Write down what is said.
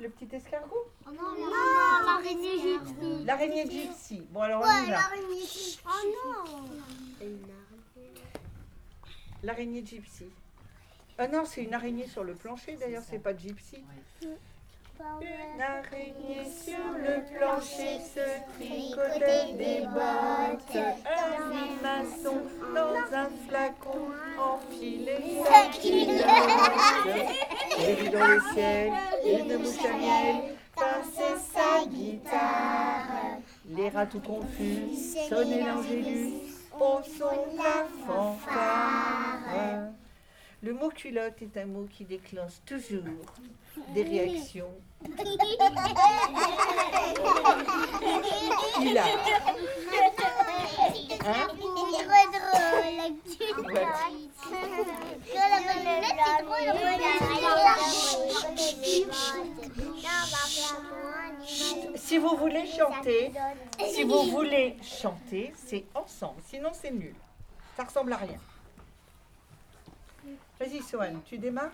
Le petit escargot Non, l'araignée gypsy. L'araignée gypsy. Bon, alors on y va. l'araignée gypsy. Oh non. L'araignée gypsy. Ah non, c'est une araignée sur le plancher, d'ailleurs, c'est pas gypsy. Une araignée sur le plancher se tricotait des bottes. Un limaçon dans un flacon sa culotte. J'ai vu dans le ciel une mouche à miel passer sa guitare. Les rats tout confus sonnaient l'angélus au son de la fanfare. Le mot culotte est un mot qui déclenche toujours des réactions hilarantes. Hein? C'est trop drôle, Si vous voulez chanter, si vous voulez chanter, c'est ensemble. Sinon, c'est nul. Ça ressemble à rien. Vas-y, Sohan, tu démarres